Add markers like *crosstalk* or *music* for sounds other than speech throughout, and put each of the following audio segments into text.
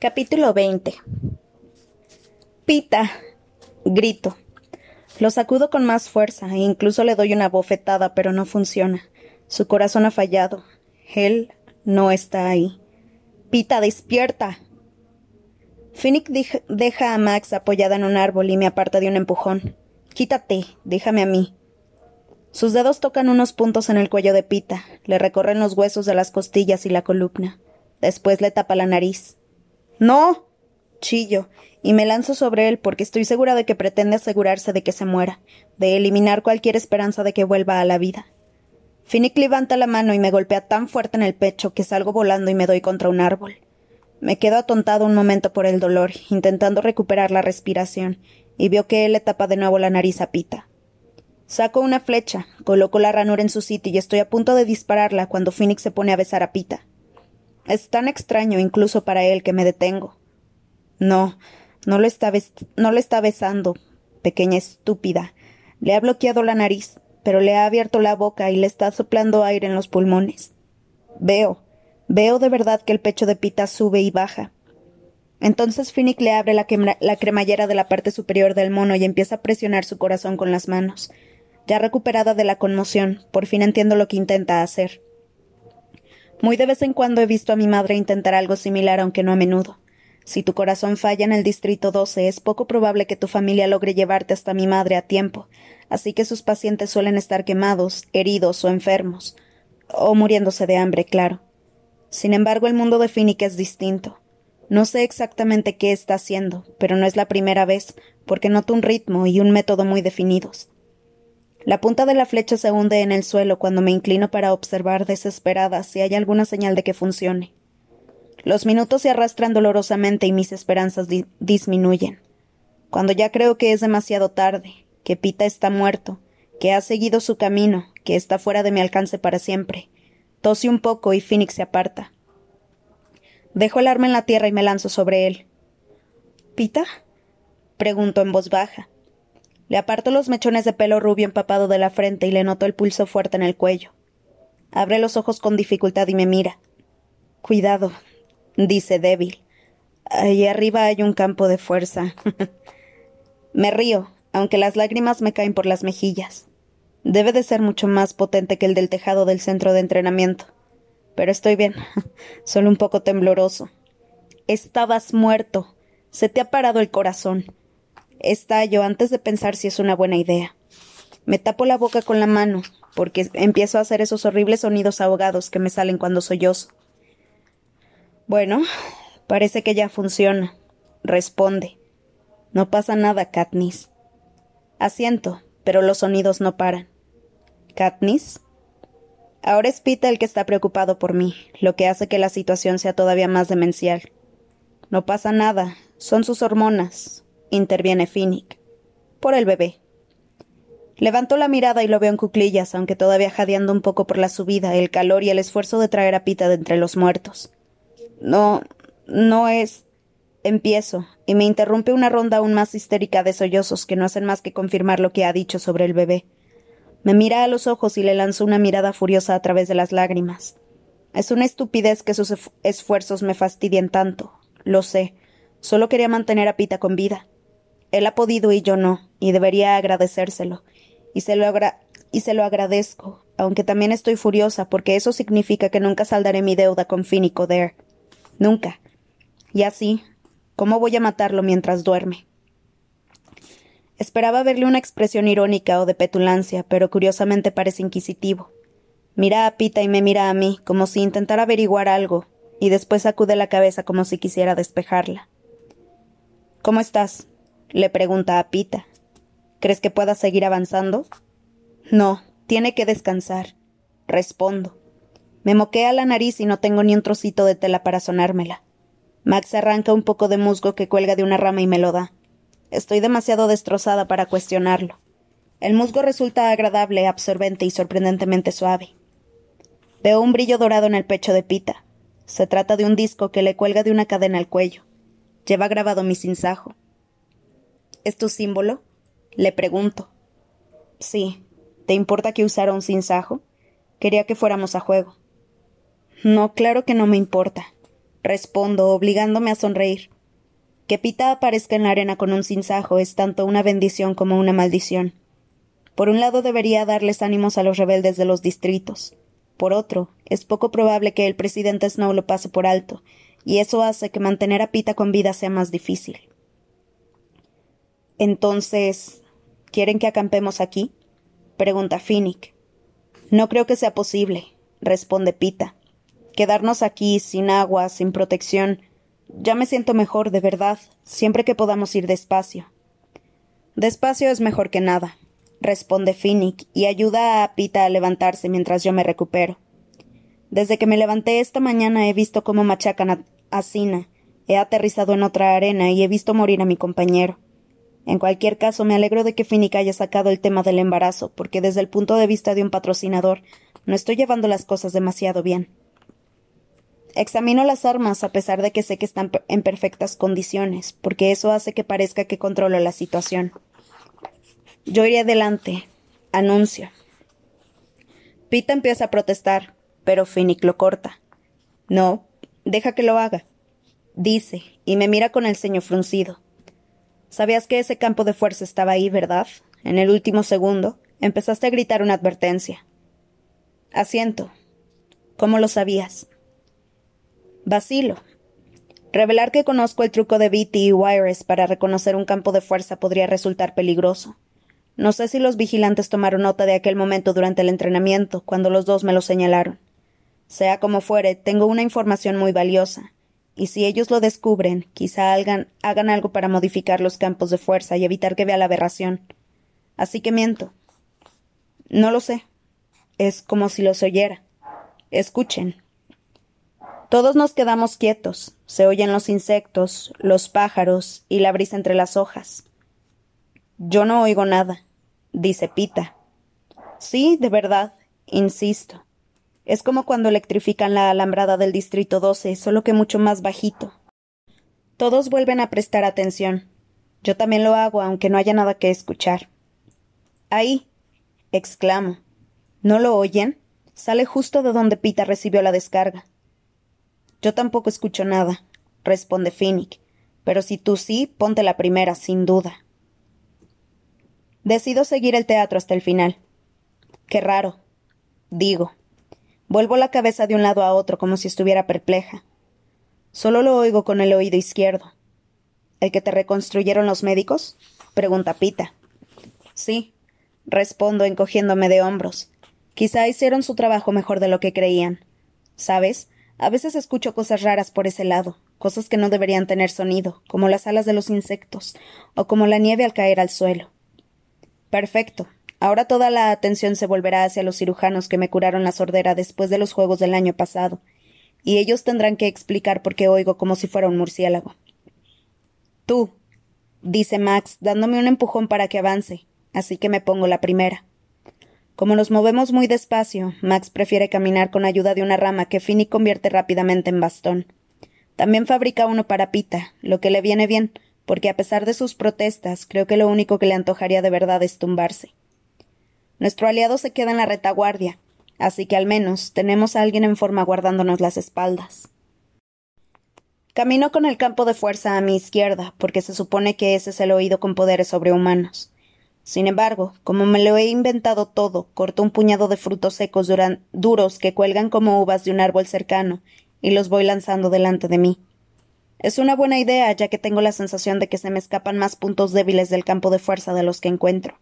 Capítulo 20 Pita. Grito. Lo sacudo con más fuerza e incluso le doy una bofetada, pero no funciona. Su corazón ha fallado. Él no está ahí. Pita, despierta. Finnick deja a Max apoyada en un árbol y me aparta de un empujón. Quítate, déjame a mí. Sus dedos tocan unos puntos en el cuello de Pita, le recorren los huesos de las costillas y la columna. Después le tapa la nariz. No. chillo, y me lanzo sobre él porque estoy segura de que pretende asegurarse de que se muera, de eliminar cualquier esperanza de que vuelva a la vida. Finnick levanta la mano y me golpea tan fuerte en el pecho que salgo volando y me doy contra un árbol. Me quedo atontado un momento por el dolor, intentando recuperar la respiración, y veo que él le tapa de nuevo la nariz a Pita. Saco una flecha, coloco la ranura en su sitio y estoy a punto de dispararla cuando Phoenix se pone a besar a Pita. Es tan extraño incluso para él que me detengo. No, no lo está, no lo está besando, pequeña estúpida. Le ha bloqueado la nariz, pero le ha abierto la boca y le está soplando aire en los pulmones. Veo, veo de verdad que el pecho de Pita sube y baja. Entonces Finnick le abre la, la cremallera de la parte superior del mono y empieza a presionar su corazón con las manos. Ya recuperada de la conmoción, por fin entiendo lo que intenta hacer. Muy de vez en cuando he visto a mi madre intentar algo similar, aunque no a menudo. Si tu corazón falla en el Distrito 12, es poco probable que tu familia logre llevarte hasta mi madre a tiempo, así que sus pacientes suelen estar quemados, heridos o enfermos, o muriéndose de hambre, claro. Sin embargo, el mundo de Finnick es distinto. No sé exactamente qué está haciendo, pero no es la primera vez, porque noto un ritmo y un método muy definidos. La punta de la flecha se hunde en el suelo cuando me inclino para observar desesperada si hay alguna señal de que funcione. Los minutos se arrastran dolorosamente y mis esperanzas disminuyen. Cuando ya creo que es demasiado tarde, que Pita está muerto, que ha seguido su camino, que está fuera de mi alcance para siempre, tose un poco y Phoenix se aparta. Dejo el arma en la tierra y me lanzo sobre él. ¿Pita? pregunto en voz baja. Le aparto los mechones de pelo rubio empapado de la frente y le noto el pulso fuerte en el cuello. Abre los ojos con dificultad y me mira. Cuidado, dice débil. Allí arriba hay un campo de fuerza. *laughs* me río, aunque las lágrimas me caen por las mejillas. Debe de ser mucho más potente que el del tejado del centro de entrenamiento. Pero estoy bien, *laughs* solo un poco tembloroso. Estabas muerto. Se te ha parado el corazón. Estallo antes de pensar si es una buena idea. Me tapo la boca con la mano, porque empiezo a hacer esos horribles sonidos ahogados que me salen cuando sollozo. Bueno, parece que ya funciona. Responde. No pasa nada, Katniss. Asiento, pero los sonidos no paran. ¿Katniss? Ahora es Pita el que está preocupado por mí, lo que hace que la situación sea todavía más demencial. No pasa nada, son sus hormonas, interviene Finnick. Por el bebé. Levanto la mirada y lo veo en cuclillas, aunque todavía jadeando un poco por la subida, el calor y el esfuerzo de traer a Pita de entre los muertos. No, no es. Empiezo, y me interrumpe una ronda aún más histérica de sollozos que no hacen más que confirmar lo que ha dicho sobre el bebé. Me mira a los ojos y le lanzo una mirada furiosa a través de las lágrimas. Es una estupidez que sus esfuerzos me fastidien tanto. Lo sé. Solo quería mantener a Pita con vida. Él ha podido y yo no, y debería agradecérselo. Y se lo, y se lo agradezco, aunque también estoy furiosa porque eso significa que nunca saldaré mi deuda con Finn y Coder. Nunca. Y así, ¿cómo voy a matarlo mientras duerme? Esperaba verle una expresión irónica o de petulancia, pero curiosamente parece inquisitivo. Mira a Pita y me mira a mí, como si intentara averiguar algo, y después sacude la cabeza como si quisiera despejarla. ¿Cómo estás? Le pregunta a Pita. ¿Crees que pueda seguir avanzando? No, tiene que descansar. Respondo. Me moquea la nariz y no tengo ni un trocito de tela para sonármela. Max arranca un poco de musgo que cuelga de una rama y me lo da. Estoy demasiado destrozada para cuestionarlo. El musgo resulta agradable, absorbente y sorprendentemente suave. Veo un brillo dorado en el pecho de Pita. Se trata de un disco que le cuelga de una cadena al cuello. Lleva grabado mi sinsajo. ¿Es tu símbolo? Le pregunto. Sí. ¿Te importa que usara un sinsajo? Quería que fuéramos a juego. No, claro que no me importa, respondo, obligándome a sonreír. Que Pita aparezca en la arena con un cinzajo es tanto una bendición como una maldición. Por un lado debería darles ánimos a los rebeldes de los distritos. Por otro, es poco probable que el presidente Snow lo pase por alto, y eso hace que mantener a Pita con vida sea más difícil. Entonces, ¿quieren que acampemos aquí? pregunta Finnick. No creo que sea posible, responde Pita. Quedarnos aquí, sin agua, sin protección. Ya me siento mejor, de verdad, siempre que podamos ir despacio. Despacio es mejor que nada, responde Finnick, y ayuda a Pita a levantarse mientras yo me recupero. Desde que me levanté esta mañana he visto cómo machacan a, Sina, he aterrizado en otra arena y he visto morir a mi compañero. En cualquier caso, me alegro de que Finnick haya sacado el tema del embarazo, porque desde el punto de vista de un patrocinador, no estoy llevando las cosas demasiado bien. Examino las armas a pesar de que sé que están en perfectas condiciones, porque eso hace que parezca que controlo la situación. Yo iré adelante. Anuncio. Pita empieza a protestar, pero Finnick lo corta. No, deja que lo haga. Dice, y me mira con el ceño fruncido. Sabías que ese campo de fuerza estaba ahí, ¿verdad? En el último segundo, empezaste a gritar una advertencia. Asiento. ¿Cómo lo sabías? Vacilo. Revelar que conozco el truco de BT y Wires para reconocer un campo de fuerza podría resultar peligroso. No sé si los vigilantes tomaron nota de aquel momento durante el entrenamiento, cuando los dos me lo señalaron. Sea como fuere, tengo una información muy valiosa, y si ellos lo descubren, quizá hagan, hagan algo para modificar los campos de fuerza y evitar que vea la aberración. Así que miento. No lo sé. Es como si los oyera. Escuchen. Todos nos quedamos quietos. Se oyen los insectos, los pájaros y la brisa entre las hojas. Yo no oigo nada dice Pita. Sí, de verdad, insisto. Es como cuando electrifican la alambrada del Distrito 12, solo que mucho más bajito. Todos vuelven a prestar atención. Yo también lo hago, aunque no haya nada que escuchar. Ahí. exclamo. ¿No lo oyen? Sale justo de donde Pita recibió la descarga. Yo tampoco escucho nada, responde Finnick. Pero si tú sí, ponte la primera, sin duda. Decido seguir el teatro hasta el final. Qué raro. Digo. Vuelvo la cabeza de un lado a otro como si estuviera perpleja. Solo lo oigo con el oído izquierdo. ¿El que te reconstruyeron los médicos? pregunta Pita. Sí, respondo encogiéndome de hombros. Quizá hicieron su trabajo mejor de lo que creían. ¿Sabes? A veces escucho cosas raras por ese lado, cosas que no deberían tener sonido, como las alas de los insectos, o como la nieve al caer al suelo. Perfecto. Ahora toda la atención se volverá hacia los cirujanos que me curaron la sordera después de los juegos del año pasado, y ellos tendrán que explicar por qué oigo como si fuera un murciélago. Tú, dice Max, dándome un empujón para que avance, así que me pongo la primera. Como nos movemos muy despacio, Max prefiere caminar con ayuda de una rama que Finny convierte rápidamente en bastón. También fabrica uno para Pita, lo que le viene bien, porque a pesar de sus protestas, creo que lo único que le antojaría de verdad es tumbarse. Nuestro aliado se queda en la retaguardia, así que al menos tenemos a alguien en forma guardándonos las espaldas. Camino con el campo de fuerza a mi izquierda, porque se supone que ese es el oído con poderes sobrehumanos. Sin embargo, como me lo he inventado todo, corto un puñado de frutos secos duros que cuelgan como uvas de un árbol cercano y los voy lanzando delante de mí. Es una buena idea, ya que tengo la sensación de que se me escapan más puntos débiles del campo de fuerza de los que encuentro.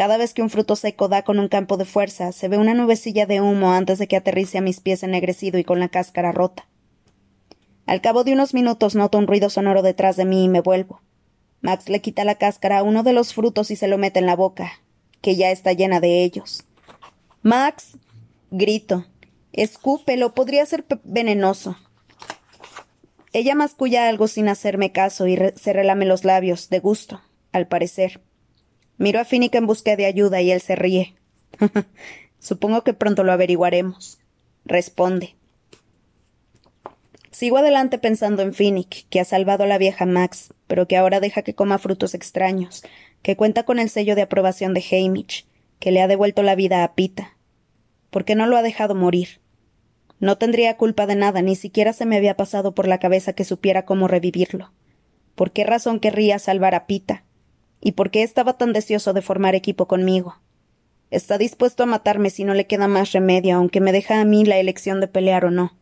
Cada vez que un fruto seco da con un campo de fuerza, se ve una nubecilla de humo antes de que aterrice a mis pies ennegrecido y con la cáscara rota. Al cabo de unos minutos noto un ruido sonoro detrás de mí y me vuelvo. Max le quita la cáscara a uno de los frutos y se lo mete en la boca, que ya está llena de ellos. Max. grito. Escúpelo, podría ser venenoso. Ella masculla algo sin hacerme caso y se relame los labios, de gusto, al parecer. Miro a Finnick en busca de ayuda y él se ríe. *laughs* Supongo que pronto lo averiguaremos. Responde. Sigo adelante pensando en Finnick, que ha salvado a la vieja Max, pero que ahora deja que coma frutos extraños, que cuenta con el sello de aprobación de Hamish, que le ha devuelto la vida a Pita. ¿Por qué no lo ha dejado morir? No tendría culpa de nada, ni siquiera se me había pasado por la cabeza que supiera cómo revivirlo. ¿Por qué razón querría salvar a Pita? ¿Y por qué estaba tan deseoso de formar equipo conmigo? Está dispuesto a matarme si no le queda más remedio, aunque me deja a mí la elección de pelear o no.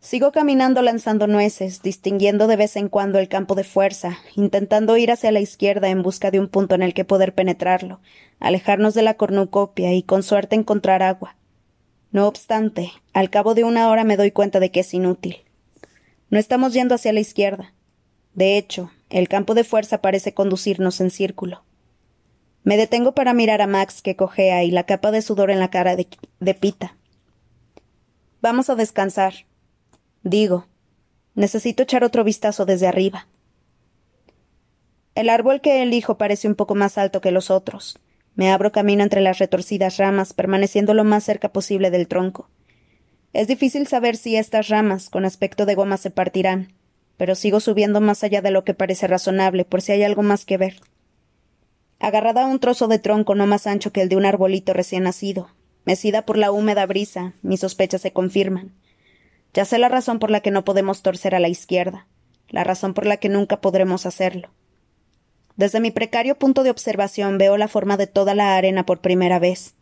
Sigo caminando lanzando nueces, distinguiendo de vez en cuando el campo de fuerza, intentando ir hacia la izquierda en busca de un punto en el que poder penetrarlo, alejarnos de la cornucopia y con suerte encontrar agua. No obstante, al cabo de una hora me doy cuenta de que es inútil. No estamos yendo hacia la izquierda. De hecho, el campo de fuerza parece conducirnos en círculo. Me detengo para mirar a Max que cojea y la capa de sudor en la cara de, de Pita. Vamos a descansar. Digo, necesito echar otro vistazo desde arriba. El árbol que elijo parece un poco más alto que los otros. Me abro camino entre las retorcidas ramas, permaneciendo lo más cerca posible del tronco. Es difícil saber si estas ramas, con aspecto de goma, se partirán, pero sigo subiendo más allá de lo que parece razonable, por si hay algo más que ver. Agarrada a un trozo de tronco no más ancho que el de un arbolito recién nacido, mecida por la húmeda brisa, mis sospechas se confirman. Ya sé la razón por la que no podemos torcer a la izquierda, la razón por la que nunca podremos hacerlo. Desde mi precario punto de observación veo la forma de toda la arena por primera vez.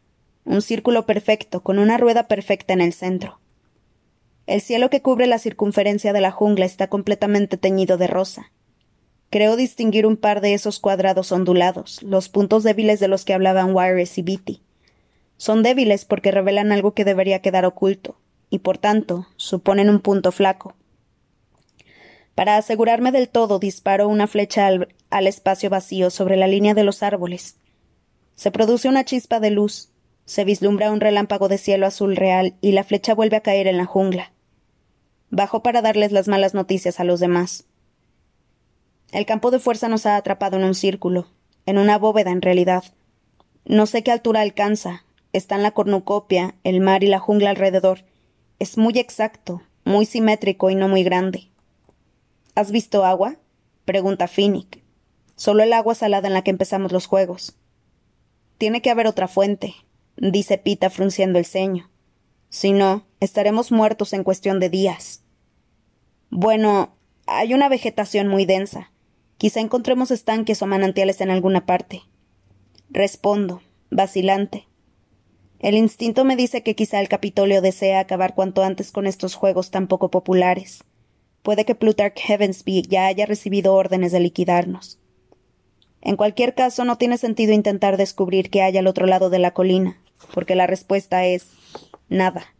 Un círculo perfecto, con una rueda perfecta en el centro. El cielo que cubre la circunferencia de la jungla está completamente teñido de rosa. Creo distinguir un par de esos cuadrados ondulados, los puntos débiles de los que hablaban Wires y Beatty. Son débiles porque revelan algo que debería quedar oculto, y por tanto suponen un punto flaco. Para asegurarme del todo, disparo una flecha al, al, espacio vacío sobre la línea de los árboles. Se produce una chispa de luz, se vislumbra un relámpago de cielo azul real y la flecha vuelve a caer en la jungla. Bajo para darles las malas noticias a los demás. El campo de fuerza nos ha atrapado en un círculo, en una bóveda en realidad. No sé qué altura alcanza. Están la cornucopia, el mar y la jungla alrededor. Es muy exacto, muy simétrico y no muy grande. ¿Has visto agua? pregunta Finnick. Solo el agua salada en la que empezamos los juegos. Tiene que haber otra fuente, dice Pita frunciendo el ceño. Si no, estaremos muertos en cuestión de días. Bueno, hay una vegetación muy densa. Quizá encontremos estanques o manantiales en alguna parte. Respondo, vacilante. El instinto me dice que quizá el Capitolio desea acabar cuanto antes con estos juegos tan poco populares. Puede que Plutarch Heavensby ya haya recibido órdenes de liquidarnos. En cualquier caso, no tiene sentido intentar descubrir qué hay al otro lado de la colina, porque la respuesta es nada.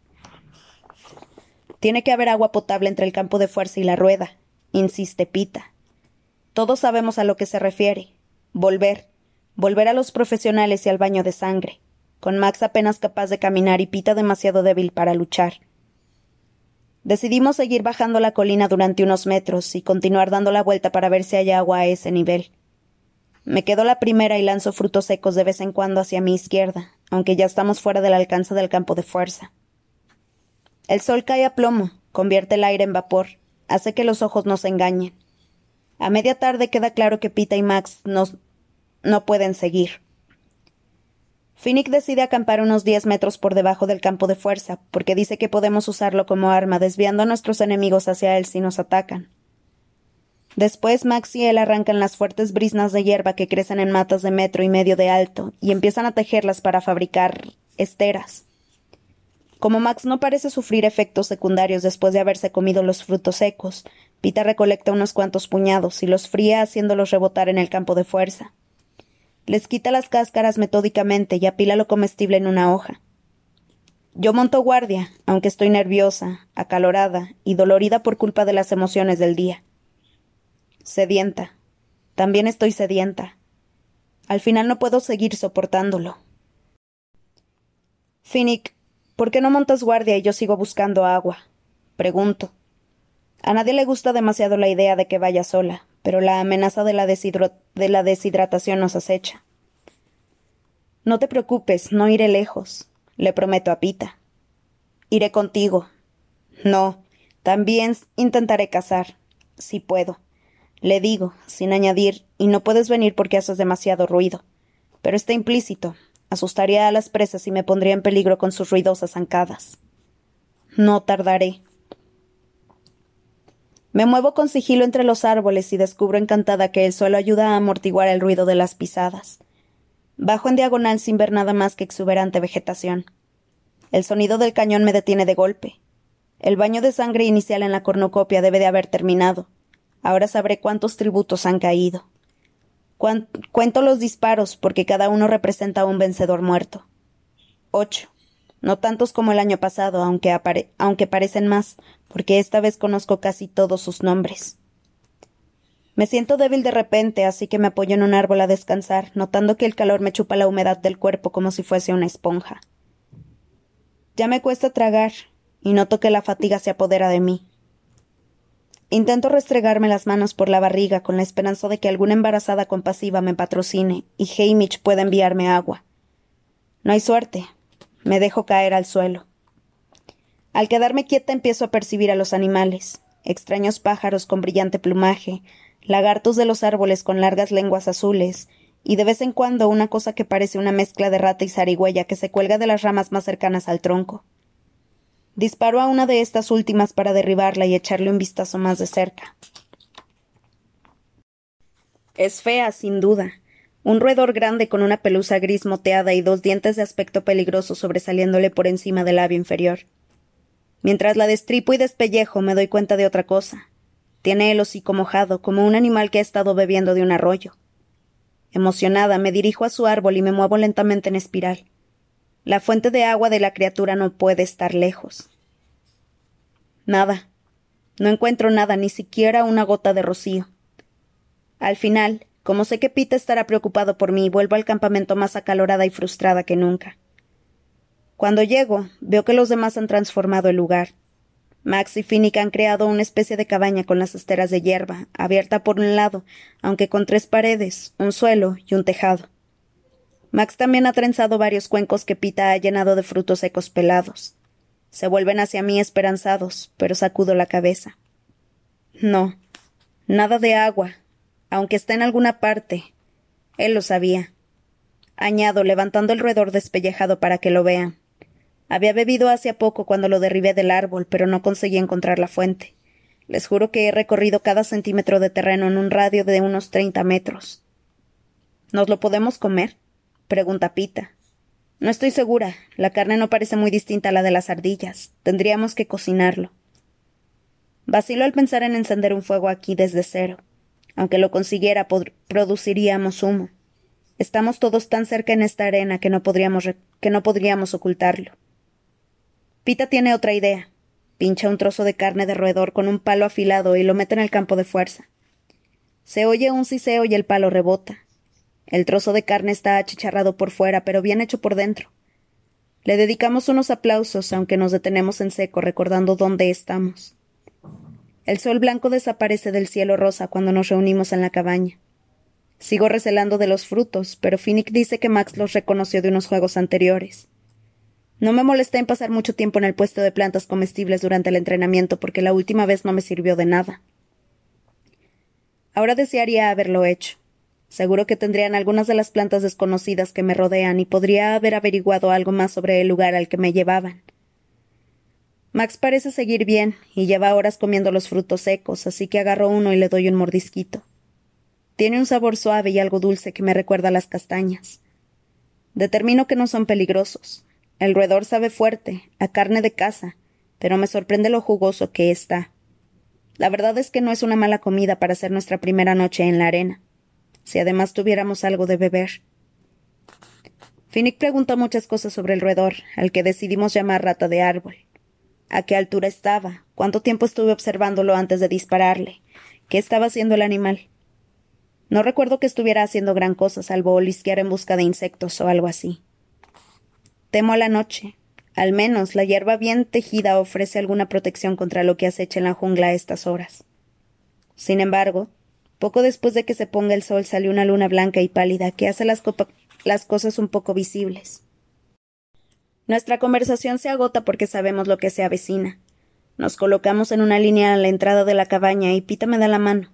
Tiene que haber agua potable entre el campo de fuerza y la rueda, insiste Pita. Todos sabemos a lo que se refiere. Volver. Volver a los profesionales y al baño de sangre, con Max apenas capaz de caminar y Pita demasiado débil para luchar. Decidimos seguir bajando la colina durante unos metros y continuar dando la vuelta para ver si hay agua a ese nivel. Me quedo la primera y lanzo frutos secos de vez en cuando hacia mi izquierda, aunque ya estamos fuera del alcance del campo de fuerza. El sol cae a plomo, convierte el aire en vapor, hace que los ojos nos engañen. A media tarde queda claro que Pita y Max nos, no pueden seguir. Finnick decide acampar unos diez metros por debajo del campo de fuerza, porque dice que podemos usarlo como arma, desviando a nuestros enemigos hacia él si nos atacan. Después Max y él arrancan las fuertes brisnas de hierba que crecen en matas de metro y medio de alto y empiezan a tejerlas para fabricar esteras. Como Max no parece sufrir efectos secundarios después de haberse comido los frutos secos, Pita recolecta unos cuantos puñados y los fría haciéndolos rebotar en el campo de fuerza. Les quita las cáscaras metódicamente y apila lo comestible en una hoja. Yo monto guardia, aunque estoy nerviosa, acalorada y dolorida por culpa de las emociones del día. Sedienta. También estoy sedienta. Al final no puedo seguir soportándolo. Finnick, ¿por qué no montas guardia y yo sigo buscando agua? Pregunto. A nadie le gusta demasiado la idea de que vaya sola, pero la amenaza de la, de la deshidratación nos acecha. No te preocupes, no iré lejos, le prometo a Pita. Iré contigo. No, también intentaré cazar, si puedo. Le digo, sin añadir, y no puedes venir porque haces demasiado ruido. Pero está implícito. Asustaría a las presas y me pondría en peligro con sus ruidosas zancadas. No tardaré. Me muevo con sigilo entre los árboles y descubro encantada que el suelo ayuda a amortiguar el ruido de las pisadas. Bajo en diagonal sin ver nada más que exuberante vegetación. El sonido del cañón me detiene de golpe. El baño de sangre inicial en la cornucopia debe de haber terminado. Ahora sabré cuántos tributos han caído. Cuento los disparos porque cada uno representa a un vencedor muerto. Ocho no tantos como el año pasado, aunque, aunque parecen más, porque esta vez conozco casi todos sus nombres. Me siento débil de repente, así que me apoyo en un árbol a descansar, notando que el calor me chupa la humedad del cuerpo como si fuese una esponja. Ya me cuesta tragar, y noto que la fatiga se apodera de mí. Intento restregarme las manos por la barriga con la esperanza de que alguna embarazada compasiva me patrocine y Hamish pueda enviarme agua. No hay suerte, me dejo caer al suelo. Al quedarme quieta empiezo a percibir a los animales, extraños pájaros con brillante plumaje, lagartos de los árboles con largas lenguas azules, y de vez en cuando una cosa que parece una mezcla de rata y zarigüeya que se cuelga de las ramas más cercanas al tronco. Disparo a una de estas últimas para derribarla y echarle un vistazo más de cerca. Es fea, sin duda, un roedor grande con una pelusa gris moteada y dos dientes de aspecto peligroso sobresaliéndole por encima del labio inferior. Mientras la destripo y despellejo me doy cuenta de otra cosa. Tiene el hocico mojado, como un animal que ha estado bebiendo de un arroyo. Emocionada, me dirijo a su árbol y me muevo lentamente en espiral. La fuente de agua de la criatura no puede estar lejos. Nada. No encuentro nada, ni siquiera una gota de rocío. Al final, como sé que Pete estará preocupado por mí, vuelvo al campamento más acalorada y frustrada que nunca. Cuando llego, veo que los demás han transformado el lugar. Max y Finnick han creado una especie de cabaña con las esteras de hierba, abierta por un lado, aunque con tres paredes, un suelo y un tejado. Max también ha trenzado varios cuencos que Pita ha llenado de frutos secos pelados. Se vuelven hacia mí esperanzados, pero sacudo la cabeza. No, nada de agua, aunque está en alguna parte. Él lo sabía. Añado, levantando el roedor despellejado para que lo vean. Había bebido hace poco cuando lo derribé del árbol, pero no conseguí encontrar la fuente. Les juro que he recorrido cada centímetro de terreno en un radio de unos treinta metros. ¿Nos lo podemos comer? Pregunta Pita. No estoy segura. La carne no parece muy distinta a la de las ardillas. Tendríamos que cocinarlo. Vacilo al pensar en encender un fuego aquí desde cero. Aunque lo consiguiera, produciríamos humo. Estamos todos tan cerca en esta arena que no podríamos, que no podríamos ocultarlo. Pita tiene otra idea. Pincha un trozo de carne de roedor con un palo afilado y lo mete en el campo de fuerza. Se oye un siseo y el palo rebota. El trozo de carne está achicharrado por fuera, pero bien hecho por dentro. Le dedicamos unos aplausos, aunque nos detenemos en seco, recordando dónde estamos. El sol blanco desaparece del cielo rosa cuando nos reunimos en la cabaña. Sigo recelando de los frutos, pero Finnick dice que Max los reconoció de unos juegos anteriores. No me molesté en pasar mucho tiempo en el puesto de plantas comestibles durante el entrenamiento porque la última vez no me sirvió de nada. Ahora desearía haberlo hecho. Seguro que tendrían algunas de las plantas desconocidas que me rodean y podría haber averiguado algo más sobre el lugar al que me llevaban. Max parece seguir bien y lleva horas comiendo los frutos secos, así que agarro uno y le doy un mordisquito. Tiene un sabor suave y algo dulce que me recuerda a las castañas. Determino que no son peligrosos. El roedor sabe fuerte, a carne de caza, pero me sorprende lo jugoso que está. La verdad es que no es una mala comida para hacer nuestra primera noche en la arena, si además tuviéramos algo de beber. Finnick pregunta muchas cosas sobre el roedor, al que decidimos llamar rata de árbol a qué altura estaba, cuánto tiempo estuve observándolo antes de dispararle, qué estaba haciendo el animal. No recuerdo que estuviera haciendo gran cosa, salvo olisquear en busca de insectos o algo así. Temo a la noche. Al menos la hierba bien tejida ofrece alguna protección contra lo que acecha en la jungla a estas horas. Sin embargo, poco después de que se ponga el sol sale una luna blanca y pálida que hace las, las cosas un poco visibles. Nuestra conversación se agota porque sabemos lo que se avecina. Nos colocamos en una línea a la entrada de la cabaña y Pita me da la mano.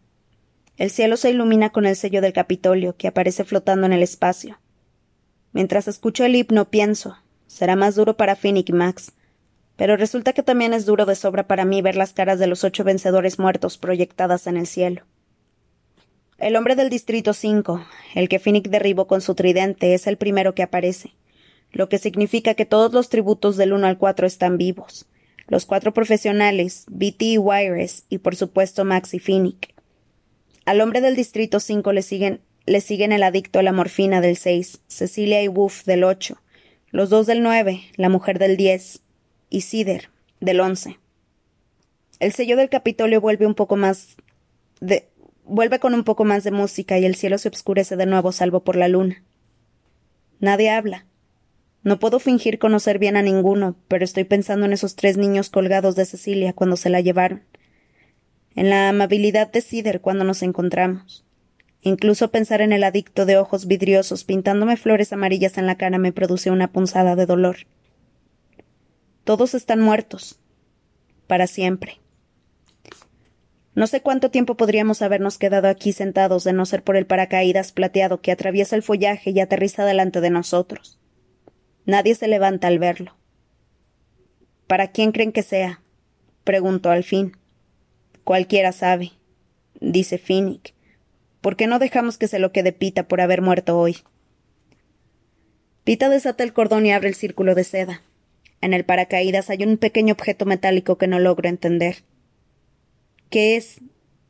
El cielo se ilumina con el sello del Capitolio, que aparece flotando en el espacio. Mientras escucho el himno pienso, será más duro para Finnick y Max. Pero resulta que también es duro de sobra para mí ver las caras de los ocho vencedores muertos proyectadas en el cielo. El hombre del Distrito 5, el que Finnick derribó con su tridente, es el primero que aparece, lo que significa que todos los tributos del 1 al 4 están vivos. Los cuatro profesionales, BT y Wires, y por supuesto Max y Finnick. Al hombre del Distrito 5 le siguen, le siguen el adicto a la morfina del 6, Cecilia y Wolf del 8, los dos del 9, la mujer del 10, y Cider del 11. El sello del Capitolio vuelve un poco más de, vuelve con un poco más de música y el cielo se oscurece de nuevo salvo por la luna. Nadie habla. No puedo fingir conocer bien a ninguno, pero estoy pensando en esos tres niños colgados de Cecilia cuando se la llevaron. En la amabilidad de Cider cuando nos encontramos. Incluso pensar en el adicto de ojos vidriosos pintándome flores amarillas en la cara me produce una punzada de dolor. Todos están muertos. Para siempre. No sé cuánto tiempo podríamos habernos quedado aquí sentados de no ser por el paracaídas plateado que atraviesa el follaje y aterriza delante de nosotros. Nadie se levanta al verlo. ¿Para quién creen que sea? preguntó al fin. Cualquiera sabe, dice Finnick. ¿Por qué no dejamos que se lo quede Pita por haber muerto hoy? Pita desata el cordón y abre el círculo de seda. En el paracaídas hay un pequeño objeto metálico que no logro entender. ¿Qué es?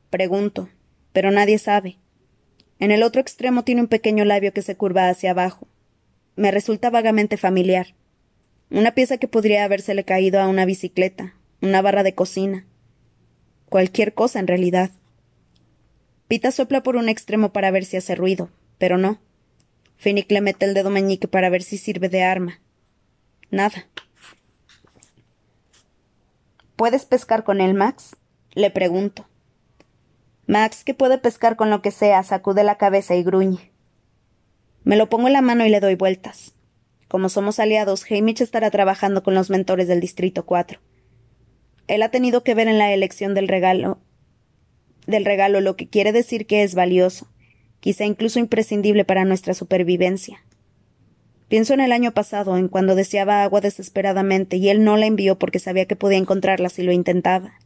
pregunto, pero nadie sabe. En el otro extremo tiene un pequeño labio que se curva hacia abajo me resulta vagamente familiar. Una pieza que podría habérsele caído a una bicicleta, una barra de cocina. Cualquier cosa, en realidad. Pita sopla por un extremo para ver si hace ruido, pero no. Finnick le mete el dedo meñique para ver si sirve de arma. Nada. ¿Puedes pescar con él, Max? Le pregunto. Max, que puede pescar con lo que sea, sacude la cabeza y gruñe. Me lo pongo en la mano y le doy vueltas. Como somos aliados, Hamish estará trabajando con los mentores del Distrito 4. Él ha tenido que ver en la elección del regalo del regalo lo que quiere decir que es valioso, quizá incluso imprescindible para nuestra supervivencia. Pienso en el año pasado, en cuando deseaba agua desesperadamente y él no la envió porque sabía que podía encontrarla si lo intentaba.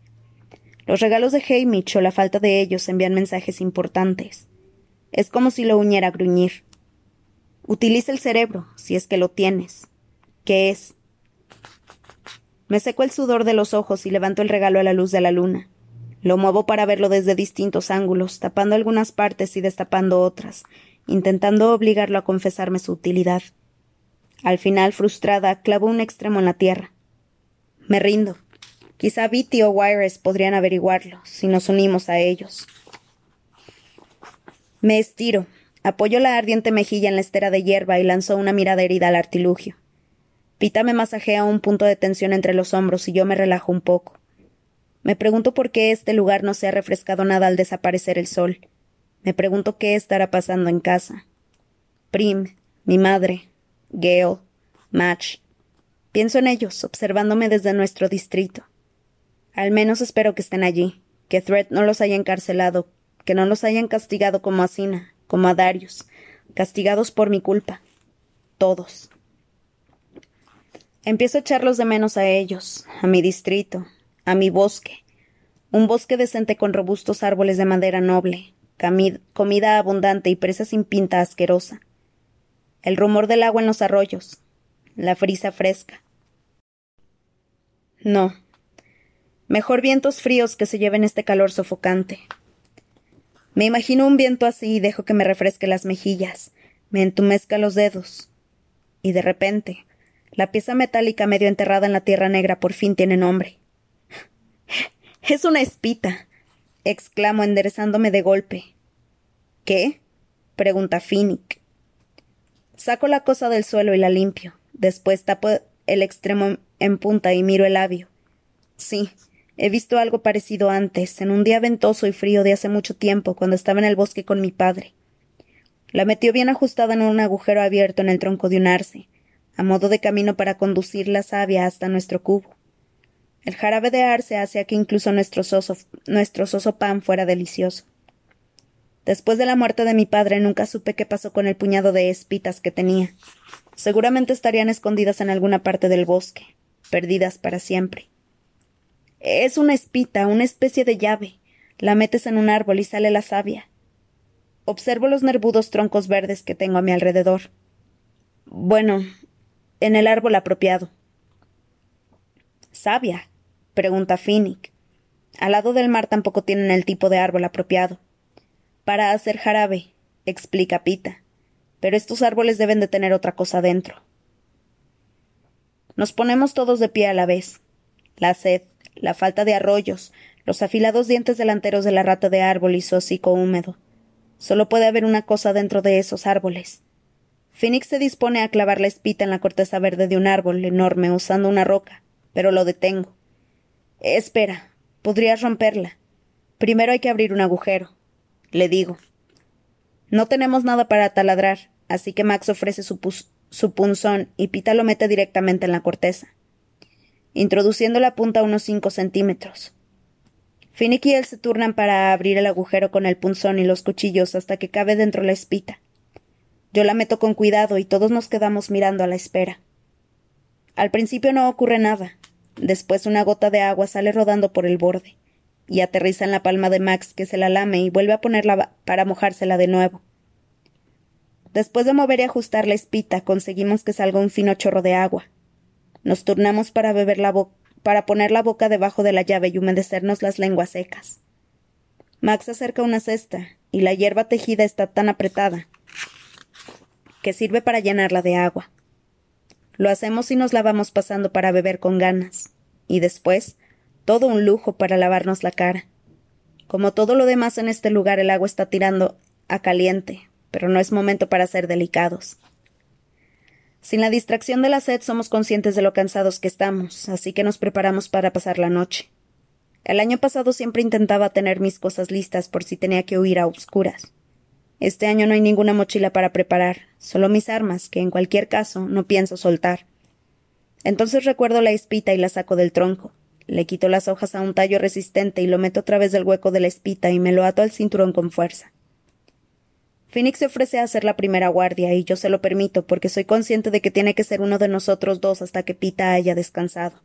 Los regalos de Hamish o la falta de ellos envían mensajes importantes. Es como si lo uniera a gruñir. Utiliza el cerebro, si es que lo tienes. ¿Qué es? Me seco el sudor de los ojos y levanto el regalo a la luz de la luna. Lo muevo para verlo desde distintos ángulos, tapando algunas partes y destapando otras, intentando obligarlo a confesarme su utilidad. Al final, frustrada, clavo un extremo en la tierra. Me rindo. Quizá Bitty o Wires podrían averiguarlo, si nos unimos a ellos. Me estiro, Apoyó la ardiente mejilla en la estera de hierba y lanzó una mirada herida al artilugio. Pita me masajea un punto de tensión entre los hombros y yo me relajo un poco. Me pregunto por qué este lugar no se ha refrescado nada al desaparecer el sol. Me pregunto qué estará pasando en casa. Prim, mi madre, Gale, Match. Pienso en ellos, observándome desde nuestro distrito. Al menos espero que estén allí, que Thread no los haya encarcelado, que no los hayan castigado como a Sina, como a Darius, castigados por mi culpa. Todos. Empiezo a echarlos de menos a ellos, a mi distrito, a mi bosque. Un bosque decente con robustos árboles de madera noble, comida abundante y presa sin pinta asquerosa. El rumor del agua en los arroyos, la frisa fresca. No. Mejor vientos fríos que se lleven este calor sofocante. Me imagino un viento así y dejo que me refresque las mejillas, me entumezca los dedos. Y de repente, la pieza metálica medio enterrada en la tierra negra por fin tiene nombre. *gasps* Es una espita, exclamo enderezándome de golpe. ¿Qué? pregunta Finnick. Saco la cosa del suelo y la limpio. Después tapo el extremo en punta y miro el labio. Sí, He visto algo parecido antes, en un día ventoso y frío de hace mucho tiempo, cuando estaba en el bosque con mi padre. La metió bien ajustada en un agujero abierto en el tronco de un arce, a modo de camino para conducir la savia hasta nuestro cubo. El jarabe de arce hacía que incluso nuestro soso, nuestro soso pan fuera delicioso. Después de la muerte de mi padre nunca supe qué pasó con el puñado de espitas que tenía. Seguramente estarían escondidas en alguna parte del bosque. perdidas para siempre. Es una espita, una especie de llave. La metes en un árbol y sale la savia. Observo los nervudos troncos verdes que tengo a mi alrededor. Bueno, en el árbol apropiado. Savia, pregunta Finnick. Al lado del mar tampoco tienen el tipo de árbol apropiado. Para hacer jarabe, explica Pita. Pero estos árboles deben de tener otra cosa dentro. Nos ponemos todos de pie a la vez. La sed, la falta de arroyos, los afilados dientes delanteros de la rata de árbol y su hocico húmedo. Solo puede haber una cosa dentro de esos árboles. Phoenix se dispone a clavar la espita en la corteza verde de un árbol enorme usando una roca, pero lo detengo. Espera, podrías romperla. Primero hay que abrir un agujero. Le digo. No tenemos nada para taladrar, así que Max ofrece su, su punzón y Pita lo mete directamente en la corteza introduciendo la punta unos cinco centímetros. Finnick y él se turnan para abrir el agujero con el punzón y los cuchillos hasta que cabe dentro la espita. Yo la meto con cuidado y todos nos quedamos mirando a la espera. Al principio no ocurre nada. Después una gota de agua sale rodando por el borde y aterriza en la palma de Max, que se la lame y vuelve a ponerla para mojársela de nuevo. Después de mover y ajustar la espita, conseguimos que salga un fino chorro de agua. Nos turnamos para beber la para poner la boca debajo de la llave y humedecernos las lenguas secas. Max acerca una cesta, y la hierba tejida está tan apretada que sirve para llenarla de agua. Lo hacemos y nos lavamos pasando para beber con ganas, y después todo un lujo para lavarnos la cara. Como todo lo demás en este lugar, el agua está tirando a caliente, pero no es momento para ser delicados. Sin la distracción de la sed somos conscientes de lo cansados que estamos, así que nos preparamos para pasar la noche. El año pasado siempre intentaba tener mis cosas listas por si tenía que huir a oscuras. Este año no hay ninguna mochila para preparar, solo mis armas, que en cualquier caso no pienso soltar. Entonces recuerdo la espita y la saco del tronco. Le quito las hojas a un tallo resistente y lo meto a través del hueco de la espita y me lo ato al cinturón con fuerza. Phoenix se ofrece a hacer la primera guardia y yo se lo permito porque soy consciente de que tiene que ser uno de nosotros dos hasta que Pita haya descansado.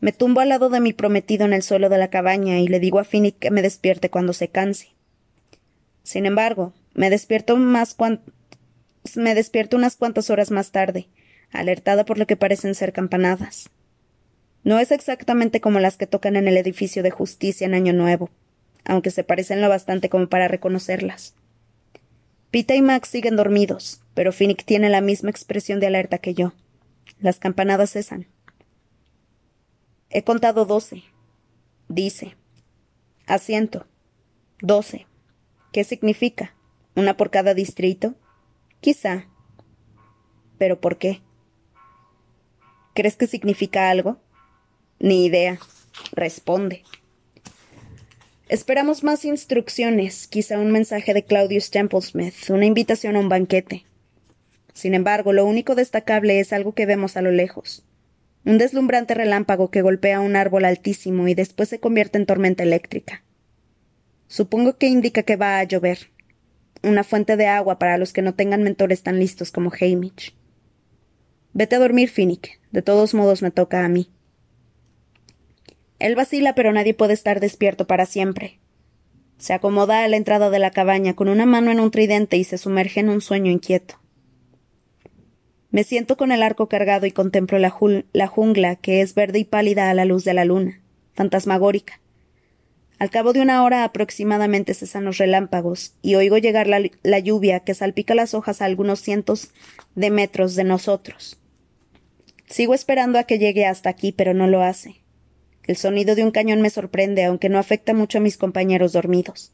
Me tumbo al lado de mi prometido en el suelo de la cabaña y le digo a Phoenix que me despierte cuando se canse. Sin embargo, me despierto más me despierto unas cuantas horas más tarde, alertada por lo que parecen ser campanadas. No es exactamente como las que tocan en el edificio de justicia en Año Nuevo, aunque se parecen lo bastante como para reconocerlas. Pita y Max siguen dormidos, pero Finnick tiene la misma expresión de alerta que yo. Las campanadas cesan. He contado doce. Dice. Asiento. Doce. ¿Qué significa? ¿Una por cada distrito? Quizá. ¿Pero por qué? ¿Crees que significa algo? Ni idea. Responde. Esperamos más instrucciones, quizá un mensaje de Claudius Templesmith, una invitación a un banquete. Sin embargo, lo único destacable es algo que vemos a lo lejos. Un deslumbrante relámpago que golpea un árbol altísimo y después se convierte en tormenta eléctrica. Supongo que indica que va a llover. Una fuente de agua para los que no tengan mentores tan listos como Hamish. Vete a dormir, Finnick. De todos modos me toca a mí. Él vacila, pero nadie puede estar despierto para siempre. Se acomoda a la entrada de la cabaña con una mano en un tridente y se sumerge en un sueño inquieto. Me siento con el arco cargado y contemplo la, jungla que es verde y pálida a la luz de la luna, fantasmagórica. Al cabo de una hora aproximadamente cesan los relámpagos y oigo llegar la lluvia que salpica las hojas a algunos cientos de metros de nosotros. Sigo esperando a que llegue hasta aquí, pero no lo hace. El sonido de un cañón me sorprende, aunque no afecta mucho a mis compañeros dormidos.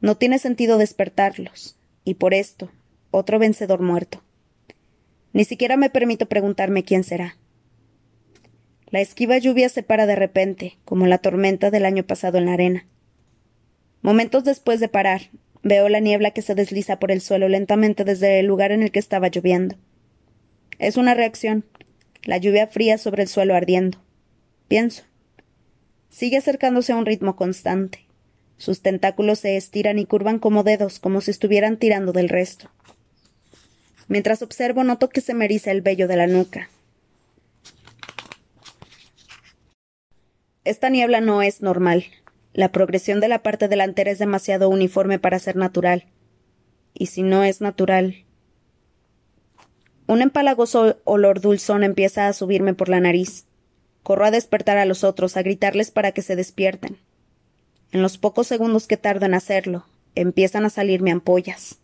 No tiene sentido despertarlos, y por esto, otro vencedor muerto. Ni siquiera me permito preguntarme quién será. La esquiva lluvia se para de repente, como la tormenta del año pasado en la arena. Momentos después de parar, veo la niebla que se desliza por el suelo lentamente desde el lugar en el que estaba lloviendo. Es una reacción, la lluvia fría sobre el suelo ardiendo. Pienso. Sigue acercándose a un ritmo constante. Sus tentáculos se estiran y curvan como dedos, como si estuvieran tirando del resto. Mientras observo, noto que se me eriza el vello de la nuca. esta niebla no es normal. La progresión de la parte delantera es demasiado uniforme para ser natural. Y si no es natural. Un empalagoso olor dulzón empieza a subirme por la nariz. Corro a despertar a los otros, a gritarles para que se despierten. En los pocos segundos que tardo en hacerlo, empiezan a salirme ampollas.